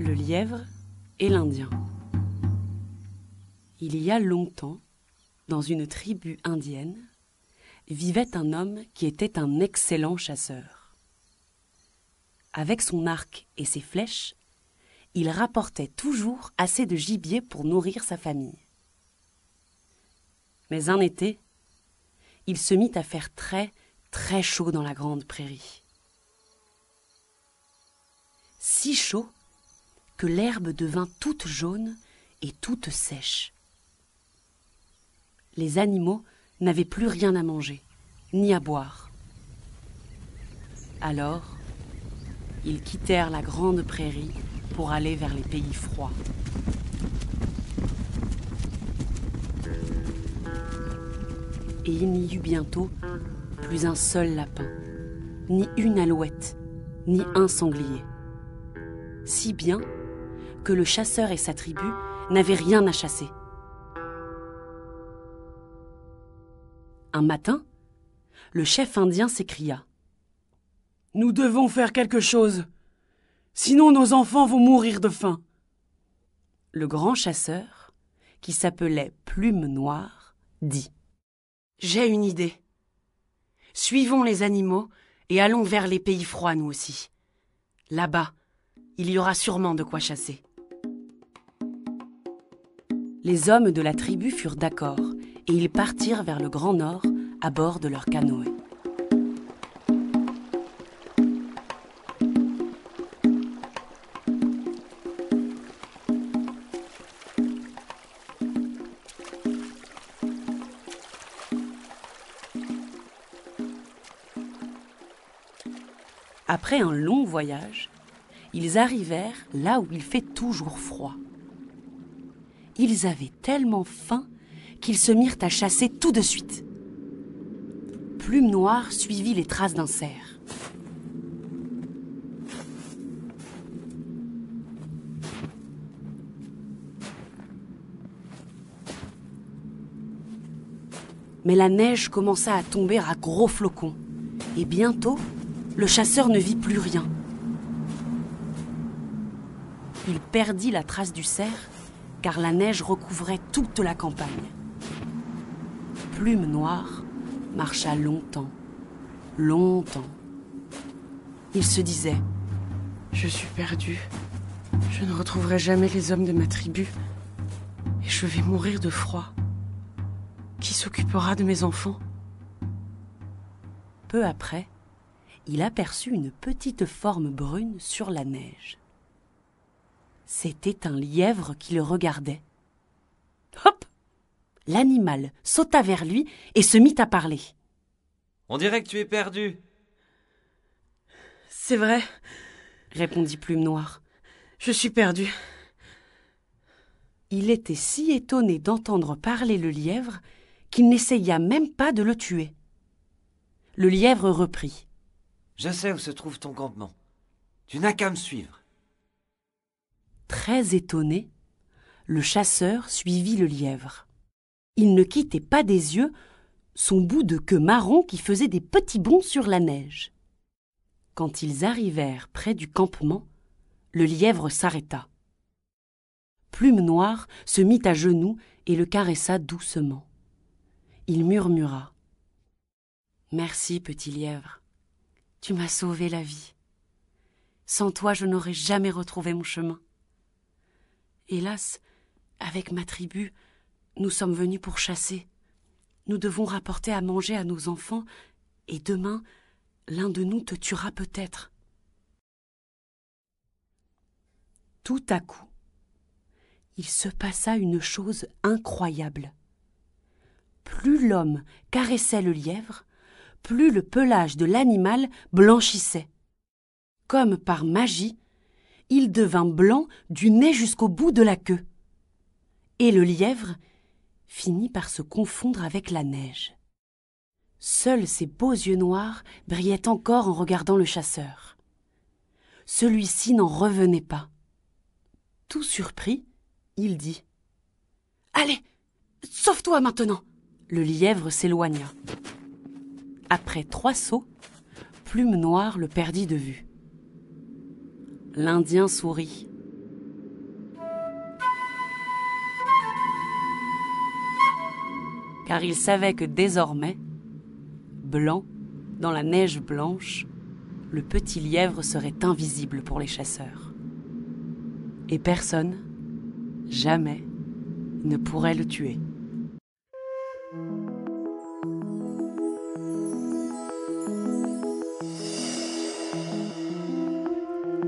Le lièvre et l'Indien. Il y a longtemps, dans une tribu indienne, vivait un homme qui était un excellent chasseur. Avec son arc et ses flèches, il rapportait toujours assez de gibier pour nourrir sa famille. Mais un été, il se mit à faire très, très chaud dans la grande prairie. Si chaud que l'herbe devint toute jaune et toute sèche. Les animaux n'avaient plus rien à manger, ni à boire. Alors, ils quittèrent la grande prairie pour aller vers les pays froids. Et il n'y eut bientôt plus un seul lapin, ni une alouette, ni un sanglier. Si bien que le chasseur et sa tribu n'avaient rien à chasser. Un matin, le chef indien s'écria. Nous devons faire quelque chose. Sinon nos enfants vont mourir de faim. Le grand chasseur, qui s'appelait Plume Noire, dit. J'ai une idée. Suivons les animaux et allons vers les pays froids nous aussi. Là-bas, il y aura sûrement de quoi chasser. Les hommes de la tribu furent d'accord et ils partirent vers le Grand Nord à bord de leur canoë. Après un long voyage, ils arrivèrent là où il fait toujours froid. Ils avaient tellement faim qu'ils se mirent à chasser tout de suite. Plume Noire suivit les traces d'un cerf. Mais la neige commença à tomber à gros flocons, et bientôt, le chasseur ne vit plus rien. Il perdit la trace du cerf car la neige recouvrait toute la campagne. Plume Noire marcha longtemps, longtemps. Il se disait Je suis perdu. Je ne retrouverai jamais les hommes de ma tribu. Et je vais mourir de froid. Qui s'occupera de mes enfants? Peu après, il aperçut une petite forme brune sur la neige. C'était un lièvre qui le regardait. Hop L'animal sauta vers lui et se mit à parler. On dirait que tu es perdu. C'est vrai, répondit Plume Noire. Je suis perdu. Il était si étonné d'entendre parler le lièvre qu'il n'essaya même pas de le tuer. Le lièvre reprit. Je sais où se trouve ton campement. Tu n'as qu'à me suivre. Très étonné, le chasseur suivit le lièvre. Il ne quittait pas des yeux son bout de queue marron qui faisait des petits bonds sur la neige. Quand ils arrivèrent près du campement, le lièvre s'arrêta. Plume Noire se mit à genoux et le caressa doucement. Il murmura. Merci, petit lièvre. Tu m'as sauvé la vie. Sans toi, je n'aurais jamais retrouvé mon chemin. Hélas, avec ma tribu, nous sommes venus pour chasser. Nous devons rapporter à manger à nos enfants, et demain, l'un de nous te tuera peut-être. Tout à coup, il se passa une chose incroyable. Plus l'homme caressait le lièvre, plus le pelage de l'animal blanchissait. Comme par magie, il devint blanc du nez jusqu'au bout de la queue. Et le lièvre finit par se confondre avec la neige. Seuls ses beaux yeux noirs brillaient encore en regardant le chasseur. Celui-ci n'en revenait pas. Tout surpris, il dit Allez, sauve-toi maintenant Le lièvre s'éloigna. Après trois sauts, Plume Noire le perdit de vue. L'Indien sourit. Car il savait que désormais, blanc, dans la neige blanche, le petit lièvre serait invisible pour les chasseurs. Et personne, jamais, ne pourrait le tuer.